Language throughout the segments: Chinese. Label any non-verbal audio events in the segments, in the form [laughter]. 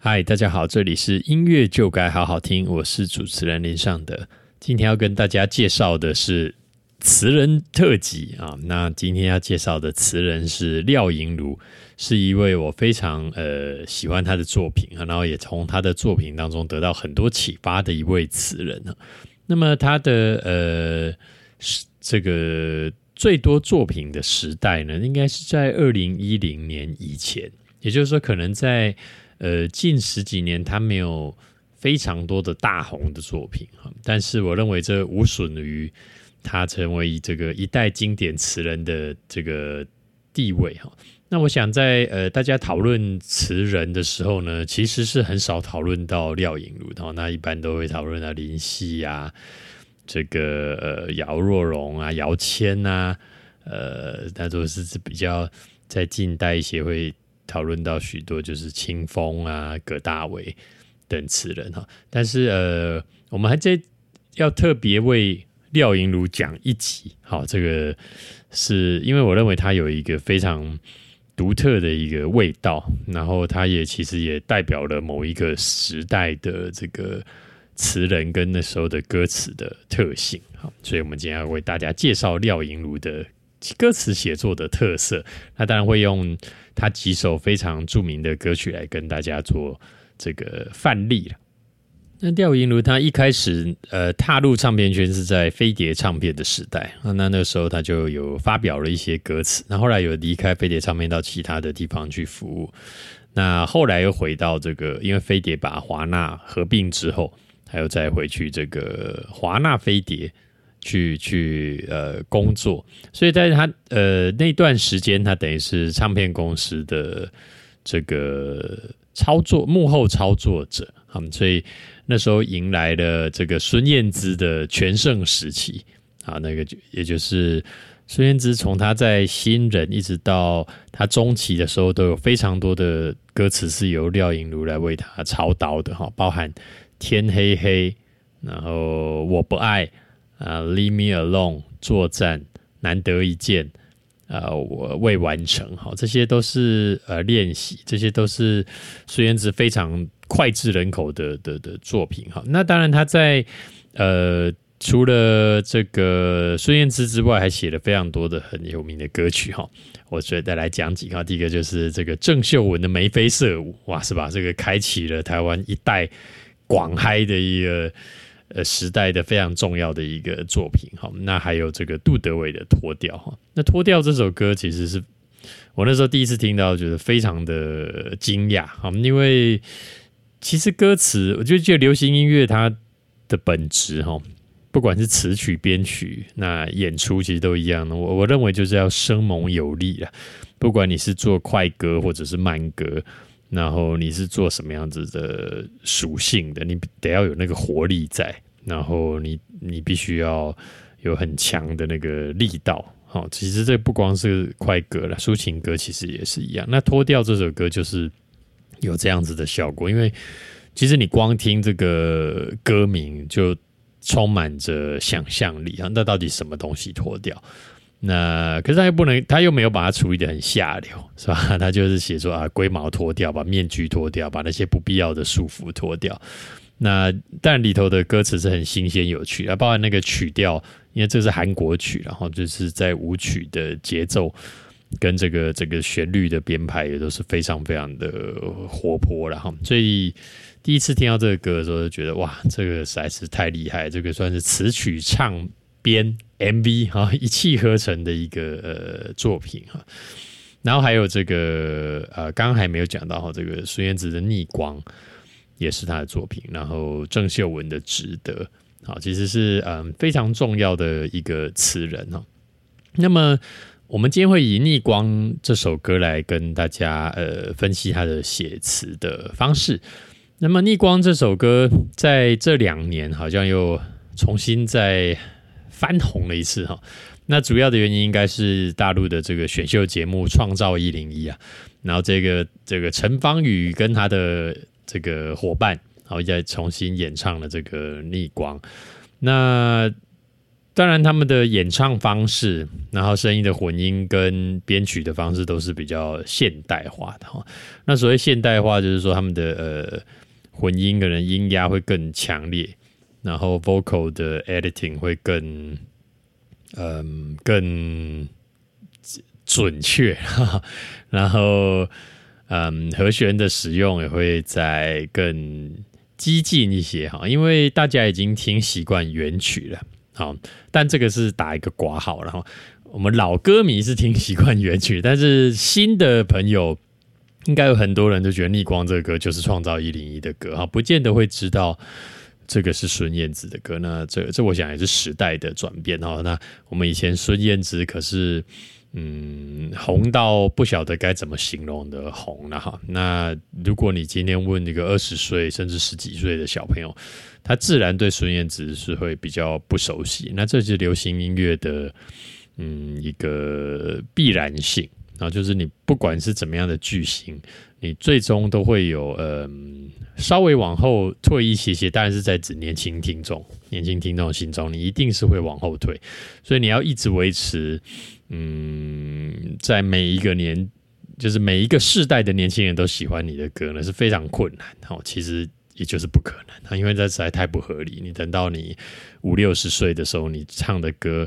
嗨，大家好，这里是音乐就该好好听，我是主持人林尚德。今天要跟大家介绍的是词人特辑啊。那今天要介绍的词人是廖莹如，是一位我非常呃喜欢他的作品，然后也从他的作品当中得到很多启发的一位词人。那么他的呃这个最多作品的时代呢，应该是在二零一零年以前，也就是说，可能在。呃，近十几年他没有非常多的大红的作品哈，但是我认为这无损于他成为这个一代经典词人的这个地位哈。那我想在呃大家讨论词人的时候呢，其实是很少讨论到廖颖如的，那一般都会讨论到林夕啊，这个呃姚若龙啊、姚谦呐，呃，那都是比较在近代一些会。讨论到许多就是清风啊、葛大为等词人哈，但是呃，我们还在要特别为廖银如讲一集，好，这个是因为我认为他有一个非常独特的一个味道，然后他也其实也代表了某一个时代的这个词人跟那时候的歌词的特性，好，所以我们今天要为大家介绍廖银如的。歌词写作的特色，那当然会用他几首非常著名的歌曲来跟大家做这个范例了。那廖银如他一开始呃踏入唱片圈是在飞碟唱片的时代那那个时候他就有发表了一些歌词，那后来有离开飞碟唱片到其他的地方去服务，那后来又回到这个，因为飞碟把华纳合并之后，他又再回去这个华纳飞碟。去去呃工作，所以在他呃那段时间，他等于是唱片公司的这个操作幕后操作者啊，所以那时候迎来了这个孙燕姿的全盛时期啊，那个就也就是孙燕姿从她在新人一直到她中期的时候，都有非常多的歌词是由廖颖如来为他操刀的哈，包含天黑黑，然后我不爱。啊，Leave me alone，作战难得一见，啊，我未完成，好，这些都是呃练习，这些都是孙燕姿非常脍炙人口的的的作品，哈。那当然，他在呃除了这个孙燕姿之外，还写了非常多的很有名的歌曲，哈。我觉得来讲几个，第一个就是这个郑秀文的眉飞色舞，哇，是吧？这个开启了台湾一代广嗨的一个。呃，时代的非常重要的一个作品哈，那还有这个杜德伟的《脱掉》哈，那《脱掉》这首歌其实是我那时候第一次听到，觉得非常的惊讶哈，因为其实歌词，我就觉得流行音乐它的本质哈，不管是词曲编曲，那演出其实都一样的，我我认为就是要生猛有力啊，不管你是做快歌或者是慢歌。然后你是做什么样子的属性的？你得要有那个活力在，然后你你必须要有很强的那个力道。好，其实这不光是快歌了，抒情歌其实也是一样。那脱掉这首歌就是有这样子的效果，因为其实你光听这个歌名就充满着想象力啊。那到底什么东西脱掉？那可是他又不能，他又没有把它处理的很下流，是吧？[laughs] 他就是写说啊，龟毛脱掉，把面具脱掉，把那些不必要的束缚脱掉。那但里头的歌词是很新鲜有趣啊，包含那个曲调，因为这是韩国曲，然后就是在舞曲的节奏跟这个这个旋律的编排也都是非常非常的活泼，然后所以第一次听到这个歌的时候，就觉得哇，这个实在是太厉害，这个算是词曲唱。编 MV 哈一气呵成的一个呃作品哈，然后还有这个呃刚刚还没有讲到哈，这个孙燕姿的逆光也是他的作品，然后郑秀文的值得好其实是嗯非常重要的一个词人哈。那么我们今天会以逆光这首歌来跟大家呃分析他的写词的方式。那么逆光这首歌在这两年好像又重新在翻红了一次哈，那主要的原因应该是大陆的这个选秀节目《创造一零一》啊，然后这个这个陈芳宇跟他的这个伙伴，然后再重新演唱了这个《逆光》。那当然他们的演唱方式，然后声音的混音跟编曲的方式都是比较现代化的哈。那所谓现代化，就是说他们的呃混音可能音压会更强烈，然后 vocal 的 editing 会更嗯更准确，哈 [laughs] 哈然后嗯和弦的使用也会在更激进一些。哈，因为大家已经听习惯原曲了。好，但这个是打一个挂号，然后我们老歌迷是听习惯原曲，但是新的朋友应该有很多人都觉得《逆光》这个歌就是创造一零一的歌，哈，不见得会知道这个是孙燕姿的歌。那这这我想也是时代的转变哈。那我们以前孙燕姿可是。嗯，红到不晓得该怎么形容的红了哈。那如果你今天问一个二十岁甚至十几岁的小朋友，他自然对孙燕姿是会比较不熟悉。那这是流行音乐的嗯一个必然性啊，就是你不管是怎么样的巨星，你最终都会有呃稍微往后退一些些。当然是在指年轻听众，年轻听众心中，你一定是会往后退。所以你要一直维持。嗯，在每一个年，就是每一个世代的年轻人都喜欢你的歌呢，是非常困难。哦，其实也就是不可能，因为这实在太不合理。你等到你五六十岁的时候，你唱的歌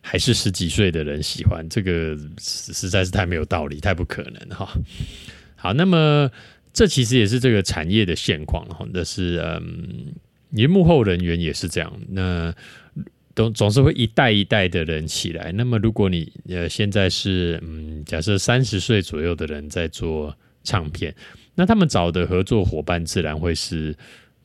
还是十几岁的人喜欢，这个实在是太没有道理，太不可能哈。好，那么这其实也是这个产业的现况，哈，那是嗯，你幕后人员也是这样。那总总是会一代一代的人起来。那么，如果你呃现在是嗯，假设三十岁左右的人在做唱片，那他们找的合作伙伴自然会是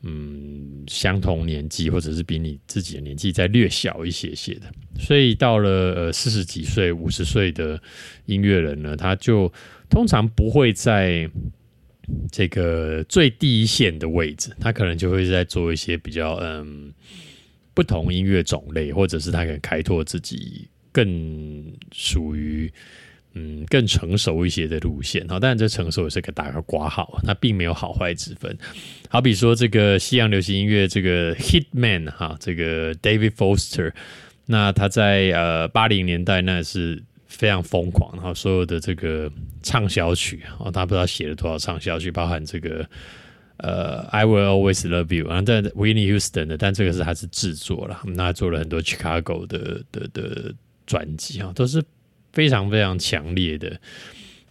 嗯相同年纪，或者是比你自己的年纪再略小一些些的。所以到了呃四十几岁、五十岁的音乐人呢，他就通常不会在这个最第一线的位置，他可能就会在做一些比较嗯。不同音乐种类，或者是他可能开拓自己更属于嗯更成熟一些的路线哈。当然，这成熟也是个打个挂号，它并没有好坏之分。好比说，这个西洋流行音乐这个 Hitman 哈，这个 David Foster，那他在呃八零年代那是非常疯狂，然后所有的这个畅销曲哦，他不知道写了多少畅销曲，包含这个。呃，I will always love you，然后在 Winnie Houston 的，但这个是他是制作了，那做了很多 Chicago 的的的专辑啊，都是非常非常强烈的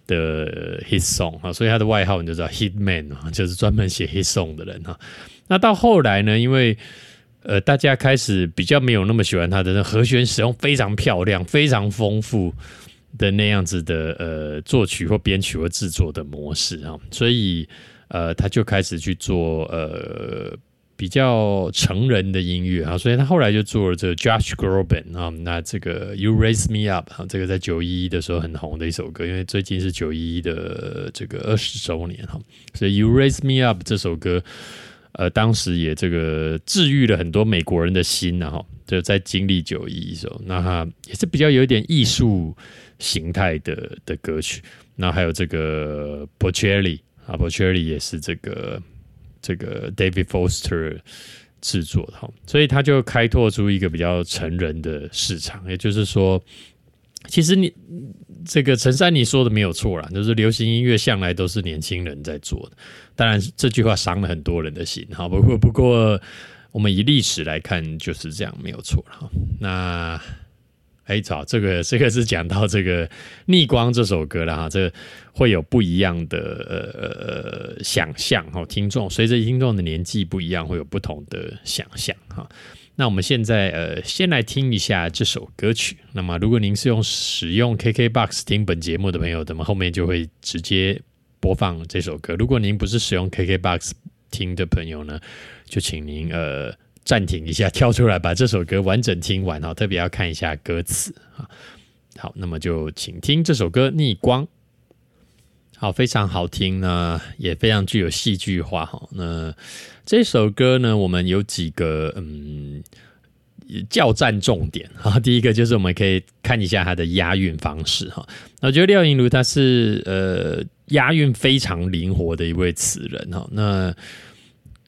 的 hit song 啊，所以他的外号你就知道 Hit Man 啊，就是专门写 hit song 的人哈。那到后来呢，因为呃大家开始比较没有那么喜欢他的和弦使用非常漂亮、非常丰富的那样子的呃作曲或编曲或制作的模式啊，所以。呃，他就开始去做呃比较成人的音乐啊，所以他后来就做了这个 Josh Groban 啊，那这个 You Raise Me Up 啊，这个在九一一的时候很红的一首歌，因为最近是九一一的这个二十周年哈，所以 You Raise Me Up 这首歌，呃，当时也这个治愈了很多美国人的心呐哈，就在经历九一一时候，那他也是比较有一点艺术形态的的歌曲，那还有这个 p o c h e l l i 啊 p o c h e r y 也是这个这个 David Foster 制作的哈，所以他就开拓出一个比较成人的市场。也就是说，其实你这个陈珊妮说的没有错啦，就是流行音乐向来都是年轻人在做的。当然，这句话伤了很多人的心哈。不过，不过我们以历史来看，就是这样没有错了哈。那。哎，好，这个这个是讲到这个《逆光》这首歌了哈，这会有不一样的呃想象哈，听众随着听众的年纪不一样，会有不同的想象哈。那我们现在呃，先来听一下这首歌曲。那么，如果您是用使用 KKBOX 听本节目的朋友，那么后面就会直接播放这首歌。如果您不是使用 KKBOX 听的朋友呢，就请您呃。暂停一下，跳出来把这首歌完整听完哦，特别要看一下歌词啊。好，那么就请听这首歌《逆光》。好，非常好听呢，也非常具有戏剧化哈。那这首歌呢，我们有几个嗯叫战重点哈。[laughs] 第一个就是我们可以看一下它的押韵方式哈。那我觉得廖颖如他是呃押韵非常灵活的一位词人哈。那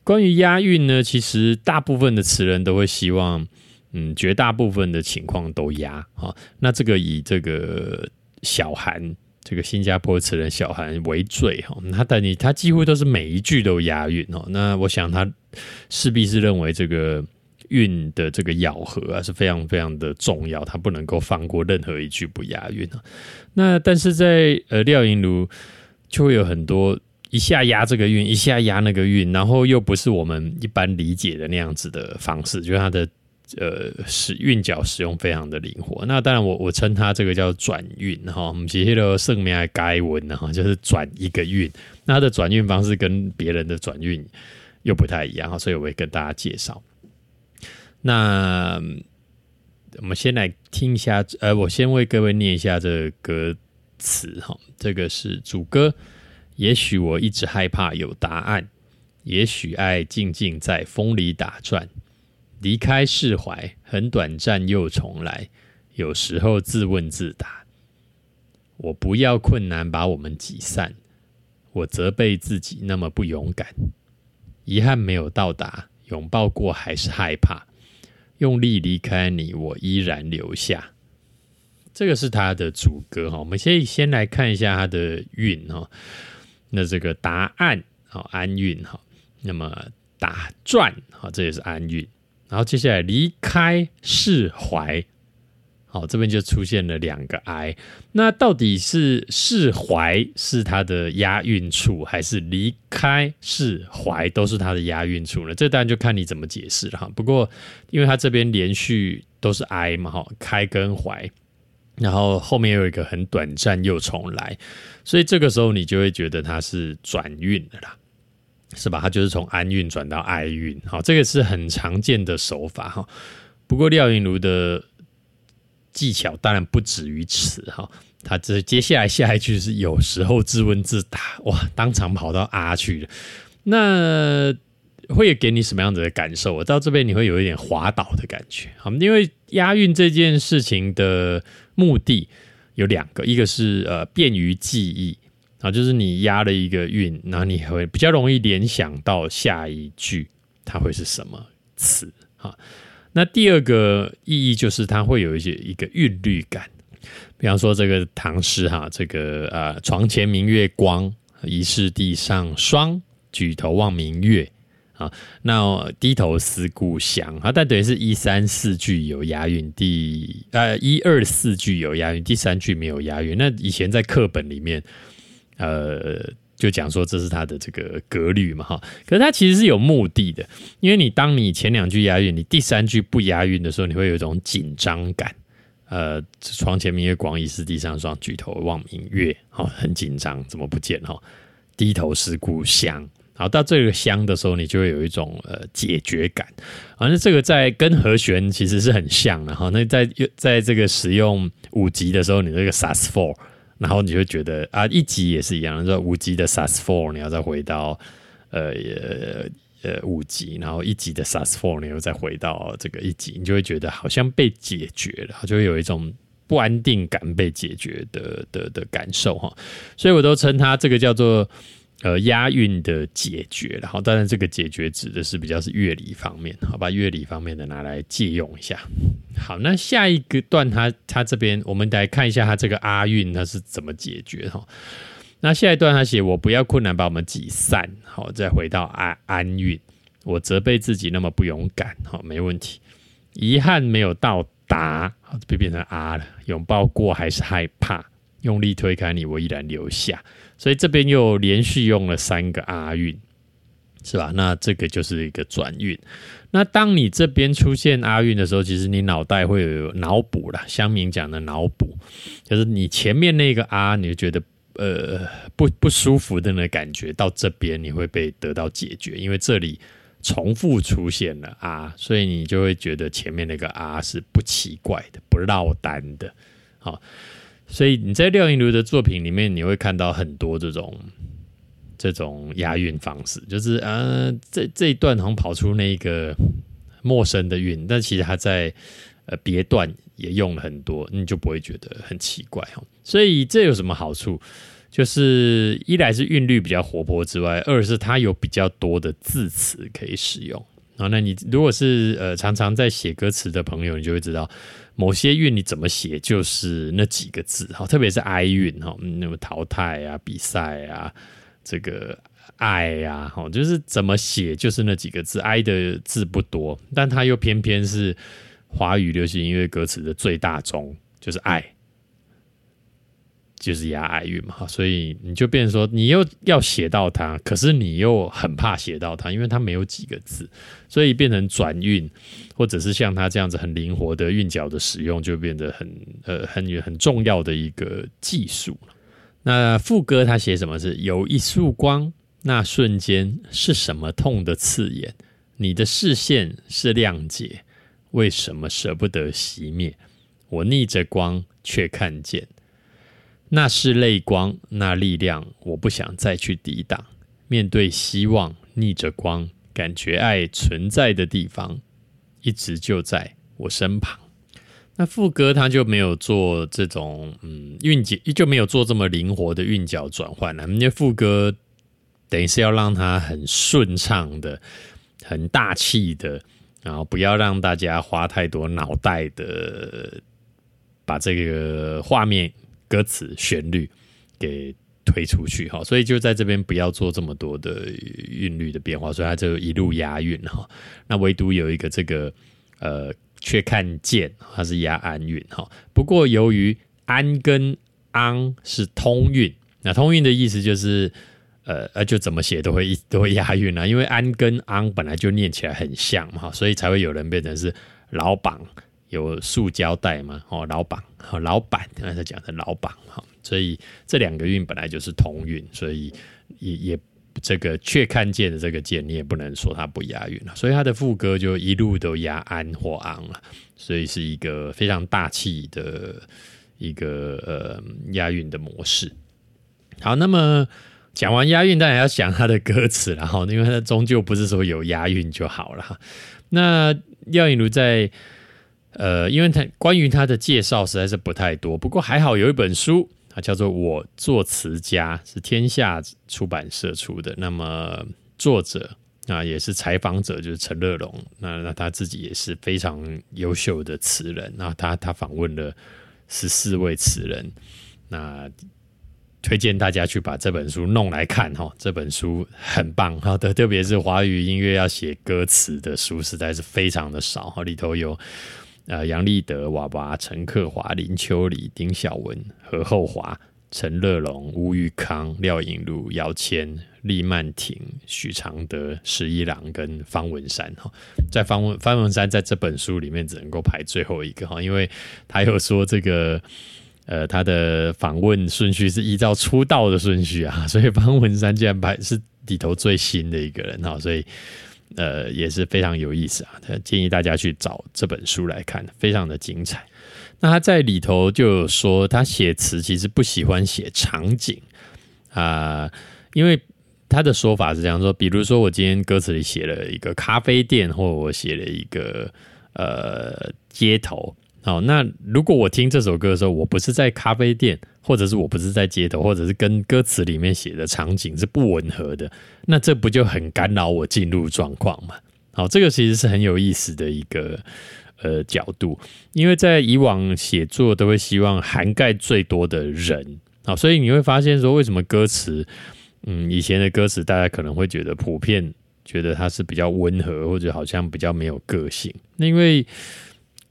关于押韵呢，其实大部分的词人都会希望，嗯，绝大部分的情况都押哈。那这个以这个小韩，这个新加坡词人小韩为最哈，他的你他几乎都是每一句都押韵哦。那我想他势必是认为这个韵的这个咬合啊是非常非常的重要，他不能够放过任何一句不押韵啊。那但是在呃廖银如就会有很多。一下压这个韵，一下压那个韵，然后又不是我们一般理解的那样子的方式，就是它的呃使韵脚使用非常的灵活。那当然，我我称它这个叫转韵哈，我们其实的圣名还该文的哈，就是转一个韵。那它的转韵方式跟别人的转韵又不太一样哈，所以我会跟大家介绍。那我们先来听一下，呃，我先为各位念一下这个歌词哈，这个是主歌。也许我一直害怕有答案，也许爱静静在风里打转，离开释怀很短暂又重来，有时候自问自答，我不要困难把我们挤散，我责备自己那么不勇敢，遗憾没有到达，拥抱过还是害怕，用力离开你，我依然留下。这个是他的主歌哈，我们先先来看一下他的韵哈。那这个答案好安韵哈，那么打转好这也是安韵，然后接下来离开释怀，好这边就出现了两个 i，那到底是释怀是它的押韵处，还是离开释怀都是它的押韵处呢？这当然就看你怎么解释了哈。不过因为它这边连续都是 i 嘛哈，开跟怀。然后后面有一个很短暂又重来，所以这个时候你就会觉得它是转运的啦，是吧？它就是从安运转到哀运，好，这个是很常见的手法哈。不过廖云如的技巧当然不止于此哈，他这接下来下一句是有时候自问自答，哇，当场跑到啊去了，那。会给你什么样子的感受？我到这边你会有一点滑倒的感觉，好，因为押韵这件事情的目的有两个，一个是呃便于记忆啊，就是你押了一个韵，然后你会比较容易联想到下一句它会是什么词啊。那第二个意义就是它会有一些一个韵律感，比方说这个唐诗哈，这个呃床前明月光，疑是地上霜，举头望明月。啊，那低头思故乡啊，但等于是一三四句有押韵，第呃一二四句有押韵，第三句没有押韵。那以前在课本里面，呃，就讲说这是他的这个格律嘛，哈。可是他其实是有目的的，因为你当你前两句押韵，你第三句不押韵的时候，你会有一种紧张感。呃，床前明月光，疑是地上霜，举头望明月，哦，很紧张，怎么不见哈？低头思故乡。好，到这个乡的时候，你就会有一种呃解决感。反正这个在跟和弦其实是很像的哈。那在在这个使用五级的时候，你这个 sus four，然后你会觉得啊，一级也是一样，说五级的 SAS four，你要再回到呃呃五级，然后一级的 SAS four，你又再回到这个一级，你就会觉得好像被解决了，就会有一种不安定感被解决的的的感受哈。所以我都称它这个叫做。呃，押韵的解决，然后当然这个解决指的是比较是乐理方面，好吧？乐理方面的拿来借用一下。好，那下一个段，它它这边我们来看一下它这个阿韵它是怎么解决哈。那下一段他写我不要困难把我们挤散，好，再回到安安韵，我责备自己那么不勇敢，好，没问题。遗憾没有到达，好，就变成啊了。拥抱过还是害怕，用力推开你，我依然留下。所以这边又连续用了三个阿韵，是吧？那这个就是一个转运。那当你这边出现阿韵的时候，其实你脑袋会有脑补了。乡民讲的脑补，就是你前面那个啊，你就觉得呃不不舒服的那感觉，到这边你会被得到解决，因为这里重复出现了啊，所以你就会觉得前面那个啊是不奇怪的、不落单的，好。所以你在廖云如的作品里面，你会看到很多这种这种押韵方式，就是啊，这这一段好像跑出那个陌生的韵，但其实他在呃别段也用了很多，你就不会觉得很奇怪哈。所以这有什么好处？就是一来是韵律比较活泼之外，二是它有比较多的字词可以使用。啊。那你如果是呃常常在写歌词的朋友，你就会知道某些韵你怎么写就是那几个字哈，特别是哀韵哈，那么淘汰啊、比赛啊、这个爱呀，哈，就是怎么写就是那几个字，哀的字不多，但它又偏偏是华语流行音乐歌词的最大宗，就是爱。就是押哀韵嘛，所以你就变说，你又要写到它，可是你又很怕写到它，因为它没有几个字，所以变成转韵，或者是像它这样子很灵活的韵脚的使用，就变得很呃很很重要的一个技术那副歌他写什么是有一束光，那瞬间是什么痛的刺眼？你的视线是谅解，为什么舍不得熄灭？我逆着光却看见。那是泪光，那力量，我不想再去抵挡。面对希望，逆着光，感觉爱存在的地方，一直就在我身旁。那副歌他就没有做这种嗯韵脚，就没有做这么灵活的韵脚转换了。因为副歌等于是要让它很顺畅的、很大气的，然后不要让大家花太多脑袋的把这个画面。歌词旋律给推出去哈，所以就在这边不要做这么多的韵律的变化，所以它就一路押韵哈。那唯独有一个这个呃，却看见它是押安韵哈。不过由于安跟昂是通韵，那通韵的意思就是呃呃，就怎么写都会 [laughs] 都会押韵啊，因为安跟昂本来就念起来很像嘛，所以才会有人变成是老榜。有塑胶袋嘛？哦，老板，哦，老板，刚才讲的老板哈，所以这两个韵本来就是同韵，所以也也这个却看见的这个键，你也不能说它不押韵了。所以它的副歌就一路都押安或昂了，所以是一个非常大气的一个呃押韵的模式。好，那么讲完押韵，当然要讲它的歌词了哈，因为它终究不是说有押韵就好了。那廖颖如在。呃，因为他关于他的介绍实在是不太多，不过还好有一本书，它叫做《我作词家》，是天下出版社出的。那么作者啊，也是采访者，就是陈乐龙。那那他自己也是非常优秀的词人。那他他访问了十四位词人，那推荐大家去把这本书弄来看哈。这本书很棒哈，特特别是华语音乐要写歌词的书，实在是非常的少哈，里头有。呃，杨立德、瓦娃、陈克华、林秋离、丁晓文、何厚华、陈乐龙、吴玉康、廖颖如、姚谦、厉曼婷、许常德、十一郎跟方文山哈，在方文方文山在这本书里面只能够排最后一个哈，因为他有说这个呃他的访问顺序是依照出道的顺序啊，所以方文山竟然排是里头最新的一个人哈，所以。呃，也是非常有意思啊！建议大家去找这本书来看，非常的精彩。那他在里头就说，他写词其实不喜欢写场景啊，因为他的说法是这样说：，比如说我今天歌词里写了一个咖啡店，或我写了一个呃街头。好，那如果我听这首歌的时候，我不是在咖啡店，或者是我不是在街头，或者是跟歌词里面写的场景是不吻合的，那这不就很干扰我进入状况吗？好，这个其实是很有意思的一个呃角度，因为在以往写作都会希望涵盖最多的人，好，所以你会发现说，为什么歌词，嗯，以前的歌词大家可能会觉得普遍觉得它是比较温和，或者好像比较没有个性，那因为。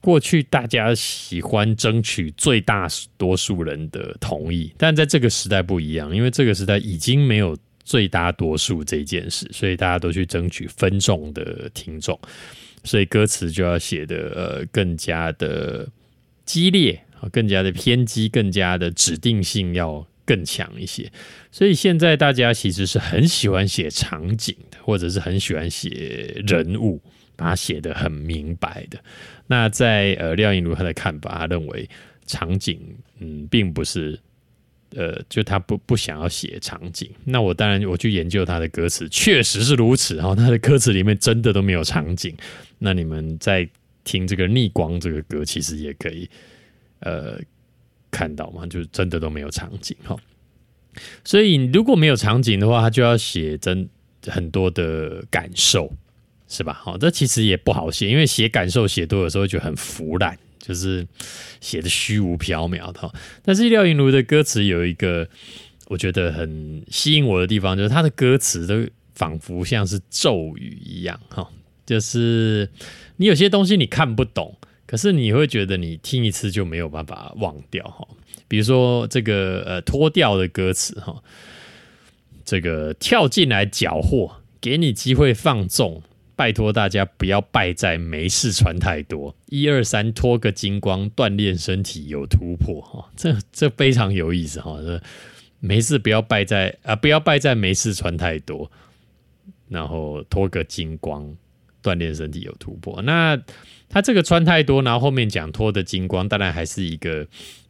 过去大家喜欢争取最大多数人的同意，但在这个时代不一样，因为这个时代已经没有最大多数这件事，所以大家都去争取分众的听众，所以歌词就要写的呃更加的激烈啊，更加的偏激，更加的指定性要更强一些。所以现在大家其实是很喜欢写场景的，或者是很喜欢写人物。把它写的很明白的，那在呃廖颖如他的看法，他认为场景嗯并不是呃就他不不想要写场景。那我当然我去研究他的歌词，确实是如此哈，他的歌词里面真的都没有场景。那你们在听这个逆光这个歌，其实也可以呃看到嘛，就真的都没有场景哈。所以如果没有场景的话，他就要写真很多的感受。是吧？好，这其实也不好写，因为写感受写多的时候就很腐烂，就是写的虚无缥缈的。但是廖云如的歌词有一个我觉得很吸引我的地方，就是他的歌词都仿佛像是咒语一样，哈，就是你有些东西你看不懂，可是你会觉得你听一次就没有办法忘掉，哈。比如说这个呃脱掉的歌词，哈，这个跳进来缴获，给你机会放纵。拜托大家不要败在没事穿太多，一二三脱个精光，锻炼身体有突破哈，这这非常有意思哈。这没事不要败在啊，不要败在没事穿太多，然后脱个精光，锻炼身体有突破。那他这个穿太多，然后后面讲脱的精光，当然还是一个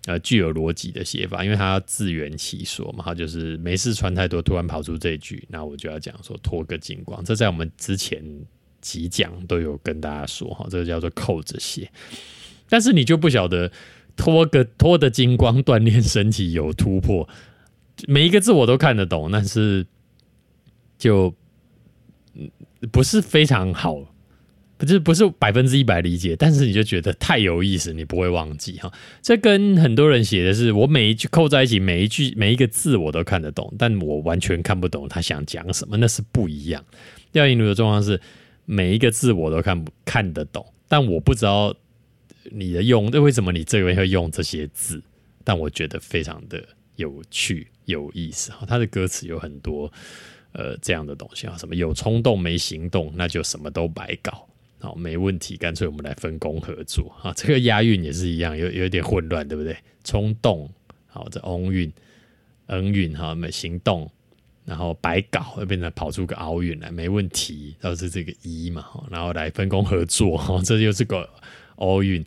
呃具有逻辑的写法，因为他要自圆其说嘛，他就是没事穿太多，突然跑出这句，那我就要讲说脱个精光，这在我们之前。几讲都有跟大家说哈，这个叫做扣着写，但是你就不晓得脱个脱的金光锻炼身体有突破，每一个字我都看得懂，但是就不是非常好，不是不是百分之一百理解，但是你就觉得太有意思，你不会忘记哈。这跟很多人写的是，我每一句扣在一起，每一句每一个字我都看得懂，但我完全看不懂他想讲什么，那是不一样。廖颖如的状况是。每一个字我都看不看得懂，但我不知道你的用，那为什么你这边会用这些字？但我觉得非常的有趣、有意思哈。他的歌词有很多呃这样的东西啊，什么有冲动没行动，那就什么都白搞。好，没问题，干脆我们来分工合作啊。这个押韵也是一样，有有点混乱，对不对？冲动，好，这翁韵、恩韵哈，没行动。然后白搞会变成跑出个奥运来，没问题，都是这个一嘛，然后来分工合作，哈，[laughs] 这就是个奥运。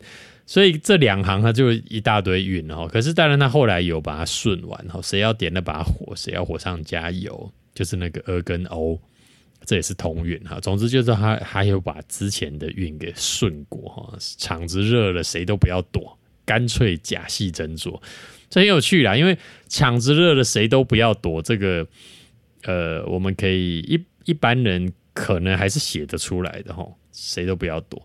所以这两行它就一大堆运哈。可是当然他后来有把它顺完哈，谁要点那把火，谁要火上加油，就是那个 A 跟 O，这也是同运哈。总之就是他还有把之前的运给顺过哈。场子热了，谁都不要躲，干脆假戏真做，这很有趣啦。因为场子热了，谁都不要躲这个。呃，我们可以一一般人可能还是写得出来的哈，谁都不要躲。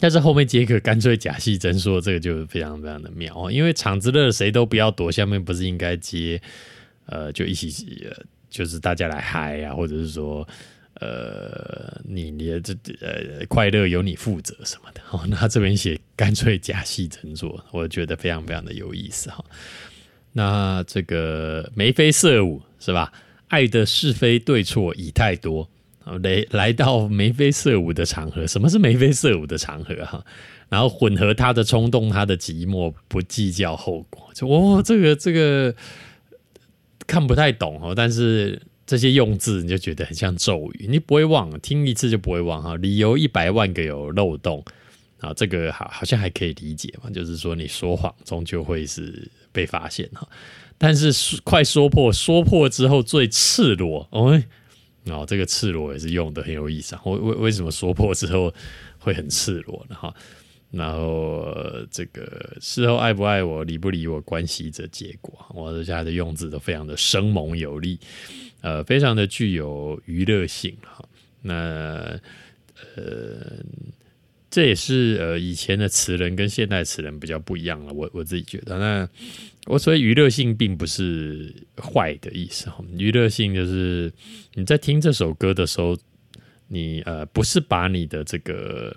但是后面杰克干脆假戏真说，这个就非常非常的妙哦。因为场子热，谁都不要躲，下面不是应该接呃，就一起，就是大家来嗨啊，或者是说呃，你你的这呃快乐由你负责什么的。哦，那这边写干脆假戏真做，我觉得非常非常的有意思哈。那这个眉飞色舞是吧？爱的是非对错已太多，来来到眉飞色舞的场合，什么是眉飞色舞的场合哈？然后混合他的冲动，他的寂寞，不计较后果。就哦，这个这个看不太懂哦，但是这些用字你就觉得很像咒语，你不会忘，听一次就不会忘哈。理由一百万个有漏洞啊，这个好好像还可以理解嘛，就是说你说谎终究会是被发现哈。但是快说破，说破之后最赤裸哦，哦，这个赤裸也是用的很有意思啊。为为为什么说破之后会很赤裸呢？哈，然后这个事后爱不爱我，理不理我，关系着结果。我这下的用字都非常的生猛有力，呃，非常的具有娱乐性哈。那呃。这也是呃以前的词人跟现代词人比较不一样了，我我自己觉得。那我所以娱乐性并不是坏的意思哈，娱乐性就是你在听这首歌的时候，你呃不是把你的这个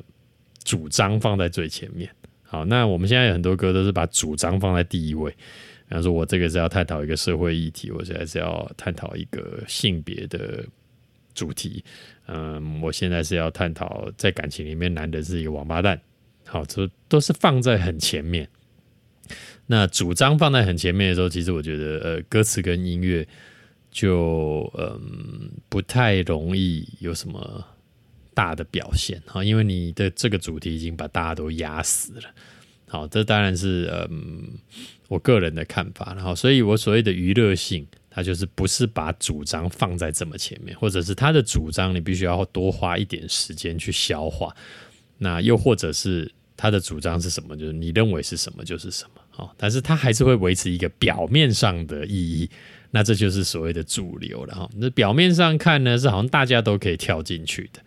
主张放在最前面。好，那我们现在有很多歌都是把主张放在第一位，比方说我这个是要探讨一个社会议题，我现在是要探讨一个性别的。主题，嗯，我现在是要探讨在感情里面，男的是一个王八蛋，好，这都是放在很前面。那主张放在很前面的时候，其实我觉得，呃，歌词跟音乐就嗯不太容易有什么大的表现哈，因为你的这个主题已经把大家都压死了。好，这当然是嗯我个人的看法，然后，所以我所谓的娱乐性。他就是不是把主张放在这么前面，或者是他的主张你必须要多花一点时间去消化，那又或者是他的主张是什么，就是你认为是什么就是什么，哦，但是它还是会维持一个表面上的意义，那这就是所谓的主流了哈。那表面上看呢，是好像大家都可以跳进去的，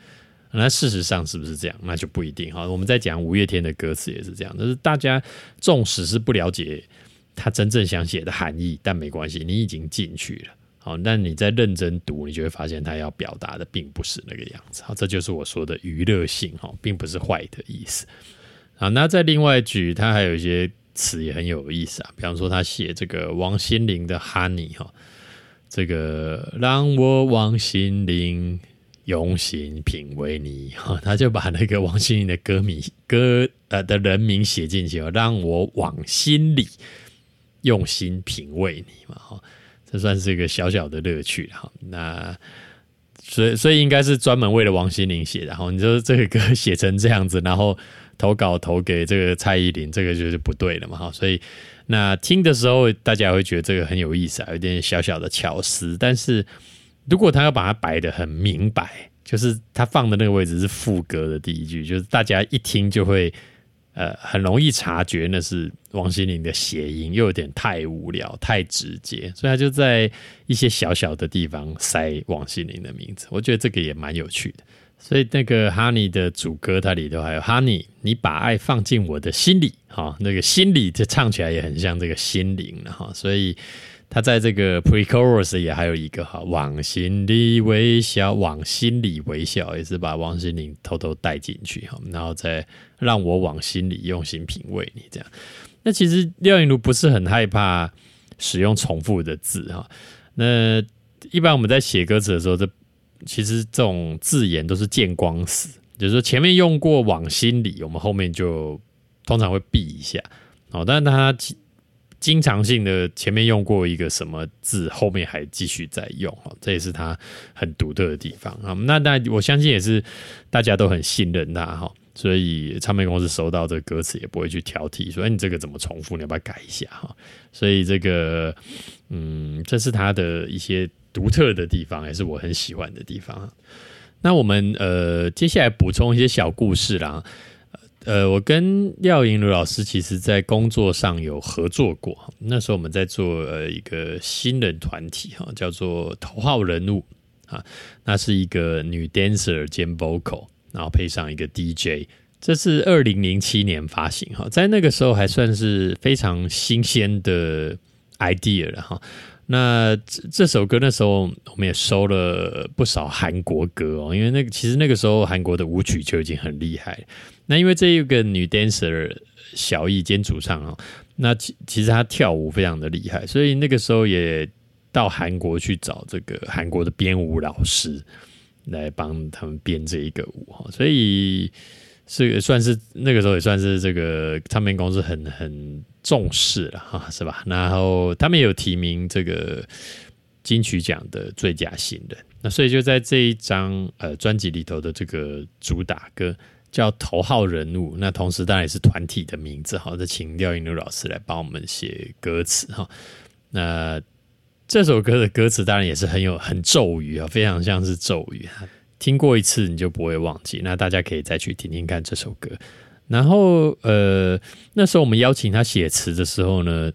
那事实上是不是这样？那就不一定哈。我们在讲五月天的歌词也是这样，就是大家纵使是不了解他真正想写的含义，但没关系，你已经进去了。好，但你在认真读，你就会发现他要表达的并不是那个样子。好，这就是我说的娱乐性哈，并不是坏的意思。好，那在另外举，他还有一些词也很有意思啊，比方说他写这个王心凌的《Honey》哈，这个让我王心凌用心品味你哈，他就把那个王心凌的歌名歌呃的人名写进去哦，让我往心里用心品味你嘛哈。这算是一个小小的乐趣哈，那所以所以应该是专门为了王心凌写的。然后你说这个歌写成这样子，然后投稿投给这个蔡依林，这个就是不对了嘛哈。所以那听的时候，大家会觉得这个很有意思啊，有点小小的巧思。但是如果他要把它摆的很明白，就是他放的那个位置是副歌的第一句，就是大家一听就会。呃，很容易察觉那是王心凌的谐音，又有点太无聊、太直接，所以他就在一些小小的地方塞王心凌的名字。我觉得这个也蛮有趣的。所以那个 Honey 的主歌，它里头还有 Honey，你把爱放进我的心里，哈，那个心里这唱起来也很像这个心灵了哈，所以。他在这个 pre-chorus 也还有一个哈，往心里微笑，往心里微笑，也是把王心凌偷偷带进去哈，然后再让我往心里用心品味你这样。那其实廖颖如不是很害怕使用重复的字哈。那一般我们在写歌词的时候，这其实这种字眼都是见光死，就是说前面用过往心里，我们后面就通常会避一下哦，但是他。经常性的前面用过一个什么字，后面还继续在用哈，这也是他很独特的地方啊。那那我相信也是大家都很信任他哈，所以唱片公司收到这个歌词也不会去挑剔，说哎你这个怎么重复，你要不要改一下哈？所以这个嗯，这是他的一些独特的地方，也是我很喜欢的地方。那我们呃接下来补充一些小故事啦。呃，我跟廖莹茹老师其实，在工作上有合作过。那时候我们在做呃一个新人团体哈，叫做头号人物啊。那是一个女 dancer 兼 vocal，然后配上一个 DJ。这是二零零七年发行哈，在那个时候还算是非常新鲜的 idea 了哈。那这这首歌那时候我们也收了不少韩国歌哦，因为那个其实那个时候韩国的舞曲就已经很厉害。那因为这一个女 dancer 小艺兼主唱哦，那其其实她跳舞非常的厉害，所以那个时候也到韩国去找这个韩国的编舞老师来帮他们编这一个舞哈，所以是算是那个时候也算是这个唱片公司很很重视了哈，是吧？然后他们有提名这个金曲奖的最佳新人，那所以就在这一张呃专辑里头的这个主打歌。叫头号人物，那同时当然也是团体的名字哈。就请廖英如老师来帮我们写歌词哈。那这首歌的歌词当然也是很有很咒语啊，非常像是咒语。听过一次你就不会忘记。那大家可以再去听听看这首歌。然后呃，那时候我们邀请他写词的时候呢，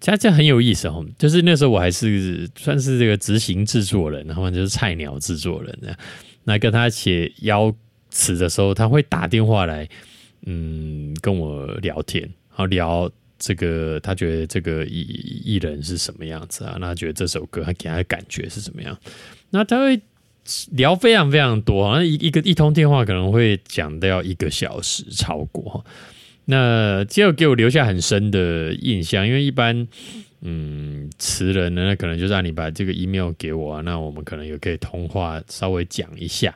他这很有意思哦。就是那时候我还是算是这个执行制作人，然后就是菜鸟制作人。那跟他写邀。词的时候，他会打电话来，嗯，跟我聊天，好聊这个，他觉得这个艺艺人是什么样子啊？那觉得这首歌他给他的感觉是怎么样？那他会聊非常非常多，好像一一个一通电话可能会讲到一个小时超过。那结果给我留下很深的印象，因为一般嗯词人呢，可能就让你把这个 email 给我，那我们可能也可以通话稍微讲一下。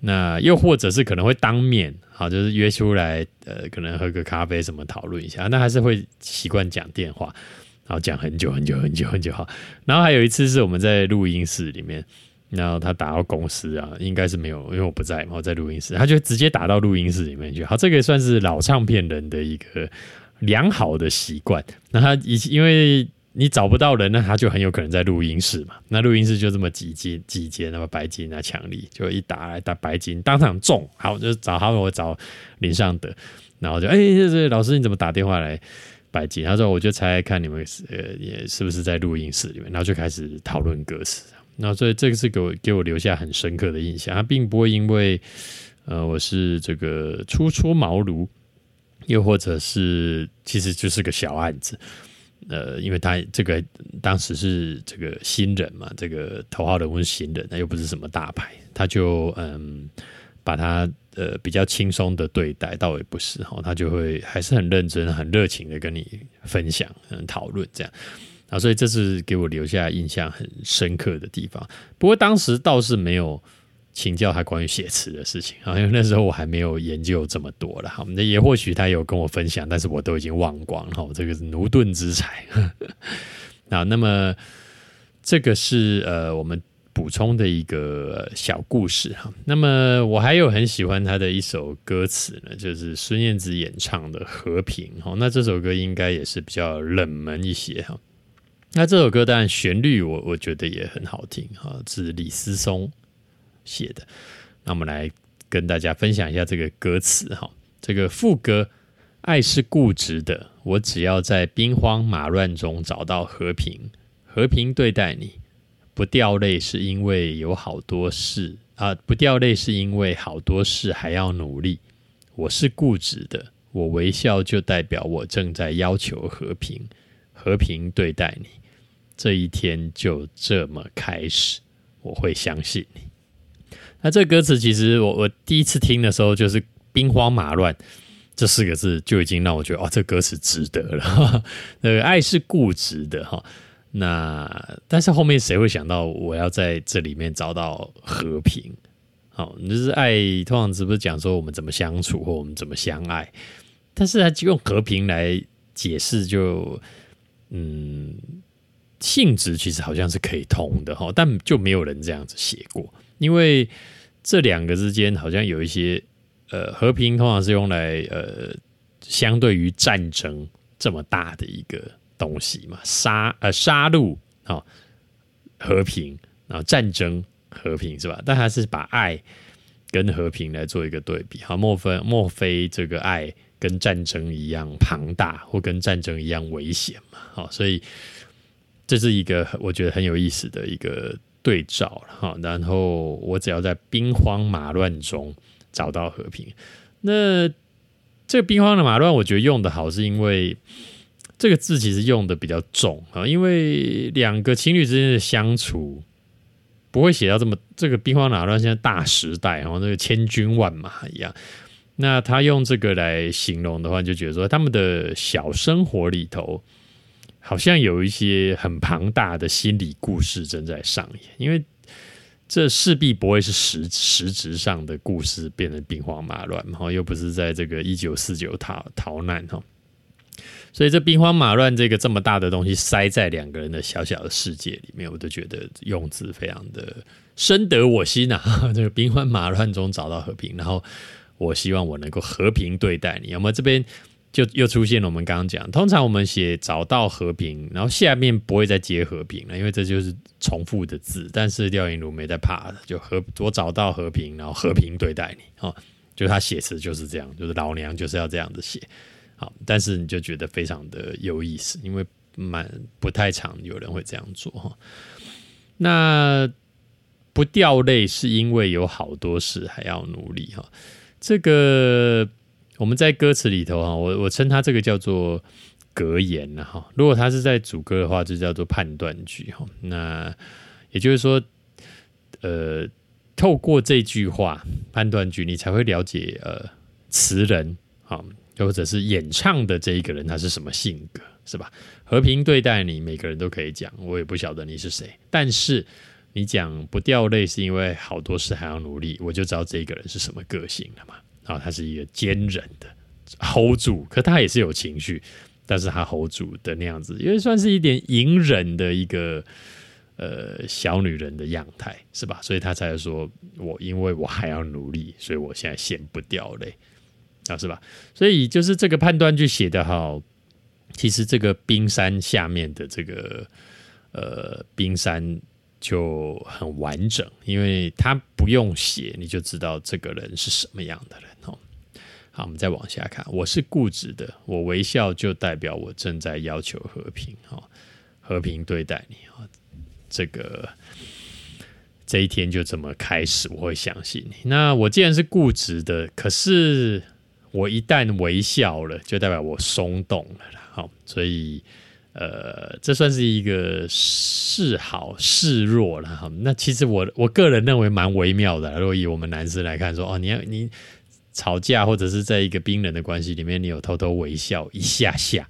那又或者是可能会当面，好，就是约出来，呃，可能喝个咖啡什么讨论一下。那还是会习惯讲电话，然后讲很久很久很久很久哈。然后还有一次是我们在录音室里面，然后他打到公司啊，应该是没有，因为我不在嘛，我在录音室，他就直接打到录音室里面去。好，这个算是老唱片人的一个良好的习惯。那他以因为。你找不到人，那他就很有可能在录音室嘛。那录音室就这么几间几间，那么白金啊、强力就一打来打白金，当场中。好，就找他们，我找林尚德，然后就哎，这这老师你怎么打电话来白金？他说我就猜看你们呃也是不是在录音室里面，然后就开始讨论歌词。那所以这个是给我给我留下很深刻的印象。他并不会因为呃我是这个初出茅庐，又或者是其实就是个小案子。呃，因为他这个当时是这个新人嘛，这个头号人物是新人，那又不是什么大牌，他就嗯把他呃比较轻松的对待，倒也不是哈，他就会还是很认真、很热情的跟你分享、嗯讨论这样啊，所以这是给我留下印象很深刻的地方。不过当时倒是没有。请教他关于写词的事情啊，因为那时候我还没有研究这么多了哈。那也或许他有跟我分享，但是我都已经忘光了。这个是奴钝之才 [laughs] 啊。那么这个是呃我们补充的一个小故事哈。那么我还有很喜欢他的一首歌词呢，就是孙燕姿演唱的《和平》哈。那这首歌应该也是比较冷门一些哈。那这首歌当然旋律我我觉得也很好听哈，是李思松。写的，那我们来跟大家分享一下这个歌词哈。这个副歌，爱是固执的，我只要在兵荒马乱中找到和平，和平对待你，不掉泪是因为有好多事啊，不掉泪是因为好多事还要努力。我是固执的，我微笑就代表我正在要求和平，和平对待你，这一天就这么开始，我会相信你。那这歌词其实我我第一次听的时候，就是“兵荒马乱”这四个字就已经让我觉得哦，这歌词值得了。[laughs] 那个爱是固执的哈，那但是后面谁会想到我要在这里面找到和平？好，就是爱通常是不是讲说我们怎么相处或我们怎么相爱？但是他就用和平来解释，就嗯，性质其实好像是可以通的哈，但就没有人这样子写过。因为这两个之间好像有一些呃和平，通常是用来呃相对于战争这么大的一个东西嘛，杀呃杀戮啊和平，然后战争和平是吧？但还是把爱跟和平来做一个对比，好，莫非莫非这个爱跟战争一样庞大，或跟战争一样危险嘛？好，所以这是一个我觉得很有意思的一个。对照了哈，然后我只要在兵荒马乱中找到和平。那这个兵荒的马乱，我觉得用的好，是因为这个字其实用的比较重啊。因为两个情侣之间的相处不会写到这么这个兵荒马乱，现在大时代然后，那个千军万马一样。那他用这个来形容的话，就觉得说他们的小生活里头。好像有一些很庞大的心理故事正在上演，因为这势必不会是实实质上的故事变得兵荒马乱，哈，又不是在这个一九四九逃逃难哈，所以这兵荒马乱这个这么大的东西塞在两个人的小小的世界里面，我都觉得用字非常的深得我心呐。这个兵荒马乱中找到和平，然后我希望我能够和平对待你，有没有这边？就又出现了我们刚刚讲，通常我们写找到和平，然后下面不会再接和平了，因为这就是重复的字。但是廖云如没在怕的，就和我找到和平，然后和平对待你哦。就他写词就是这样，就是老娘就是要这样子写。好，但是你就觉得非常的有意思，因为蛮不太常有人会这样做哈。那不掉泪是因为有好多事还要努力哈，这个。我们在歌词里头哈，我我称它这个叫做格言了哈。如果它是在主歌的话，就叫做判断句哈。那也就是说，呃，透过这句话判断句，你才会了解呃词人啊，或者是演唱的这一个人他是什么性格，是吧？和平对待你，每个人都可以讲，我也不晓得你是谁，但是你讲不掉泪是因为好多事还要努力，我就知道这个人是什么个性了嘛。啊，他是一个坚韧的 hold 住，可他也是有情绪，但是他 hold 住的那样子，因为算是一点隐忍的一个呃小女人的样态，是吧？所以他才说我因为我还要努力，所以我现在先不掉泪啊，是吧？所以就是这个判断句写的好，其实这个冰山下面的这个呃冰山。就很完整，因为他不用写，你就知道这个人是什么样的人哦。好，我们再往下看，我是固执的，我微笑就代表我正在要求和平哦，和平对待你哦。这个这一天就这么开始，我会相信你。那我既然是固执的，可是我一旦微笑了，就代表我松动了。好，所以呃，这算是一个示好示弱了。哈，那其实我我个人认为蛮微妙的。如果以我们男生来看，说哦，你要你吵架或者是在一个冰冷的关系里面，你有偷偷微笑一下下。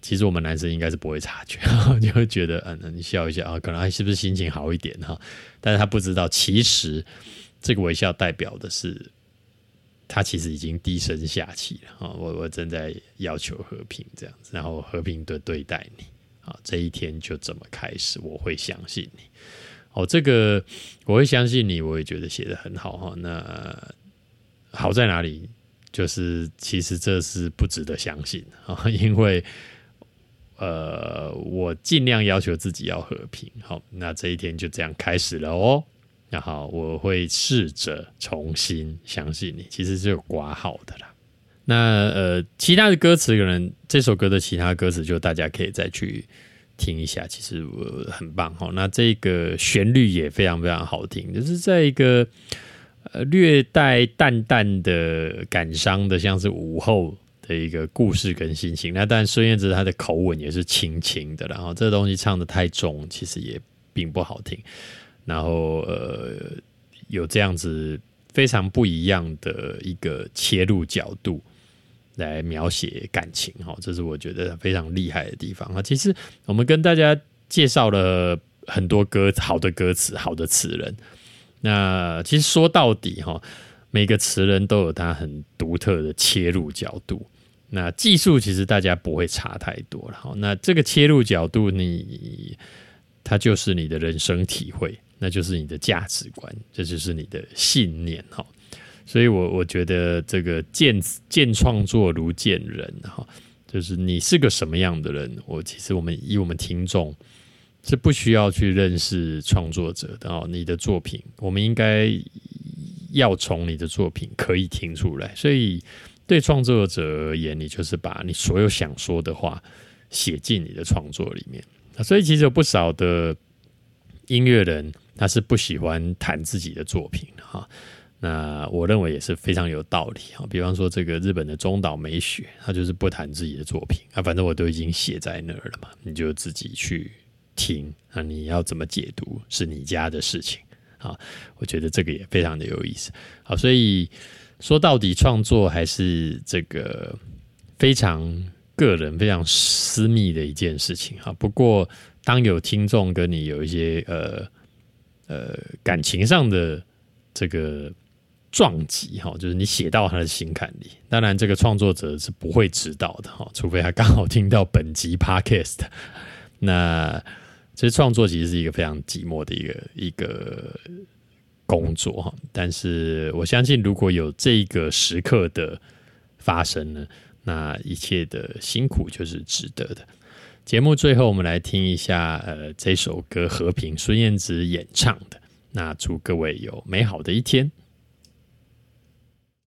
其实我们男生应该是不会察觉，就会觉得嗯，你笑一下啊，可能还是不是心情好一点哈？但是他不知道，其实这个微笑代表的是他其实已经低声下气了啊！我我正在要求和平这样子，然后和平的对待你啊，这一天就这么开始，我会相信你哦。这个我会相信你，我也觉得写的很好哈。那好在哪里？就是其实这是不值得相信啊，[laughs] 因为。呃，我尽量要求自己要和平。好，那这一天就这样开始了哦。好，我会试着重新相信你。其实是有挂号的啦。那呃，其他的歌词可能这首歌的其他歌词，就大家可以再去听一下。其实我很棒哈。那这个旋律也非常非常好听，就是在一个呃略带淡淡的感伤的，像是午后。的一个故事跟心情，那但孙燕姿她的口吻也是轻轻的，然后这东西唱的太重，其实也并不好听。然后呃，有这样子非常不一样的一个切入角度来描写感情，哈，这是我觉得非常厉害的地方啊。其实我们跟大家介绍了很多歌好的歌词，好的词人。那其实说到底，哈，每个词人都有他很独特的切入角度。那技术其实大家不会差太多了，好，那这个切入角度，你它就是你的人生体会，那就是你的价值观，这就是你的信念，哈。所以我我觉得这个见见创作如见人，哈，就是你是个什么样的人，我其实我们以我们听众是不需要去认识创作者的哦，你的作品，我们应该要从你的作品可以听出来，所以。对创作者而言，你就是把你所有想说的话写进你的创作里面。所以其实有不少的音乐人，他是不喜欢谈自己的作品哈。那我认为也是非常有道理哈。比方说这个日本的中岛美雪，他就是不谈自己的作品啊，反正我都已经写在那儿了嘛，你就自己去听啊，你要怎么解读是你家的事情啊。我觉得这个也非常的有意思。好，所以。说到底，创作还是这个非常个人、非常私密的一件事情哈。不过，当有听众跟你有一些呃呃感情上的这个撞击哈，就是你写到他的心坎里，当然这个创作者是不会知道的哈，除非他刚好听到本集 [laughs] podcast。那这创作其实是一个非常寂寞的一个一个。工作哈，但是我相信，如果有这个时刻的发生呢，那一切的辛苦就是值得的。节目最后，我们来听一下，呃，这首歌《和平》，孙燕姿演唱的。那祝各位有美好的一天。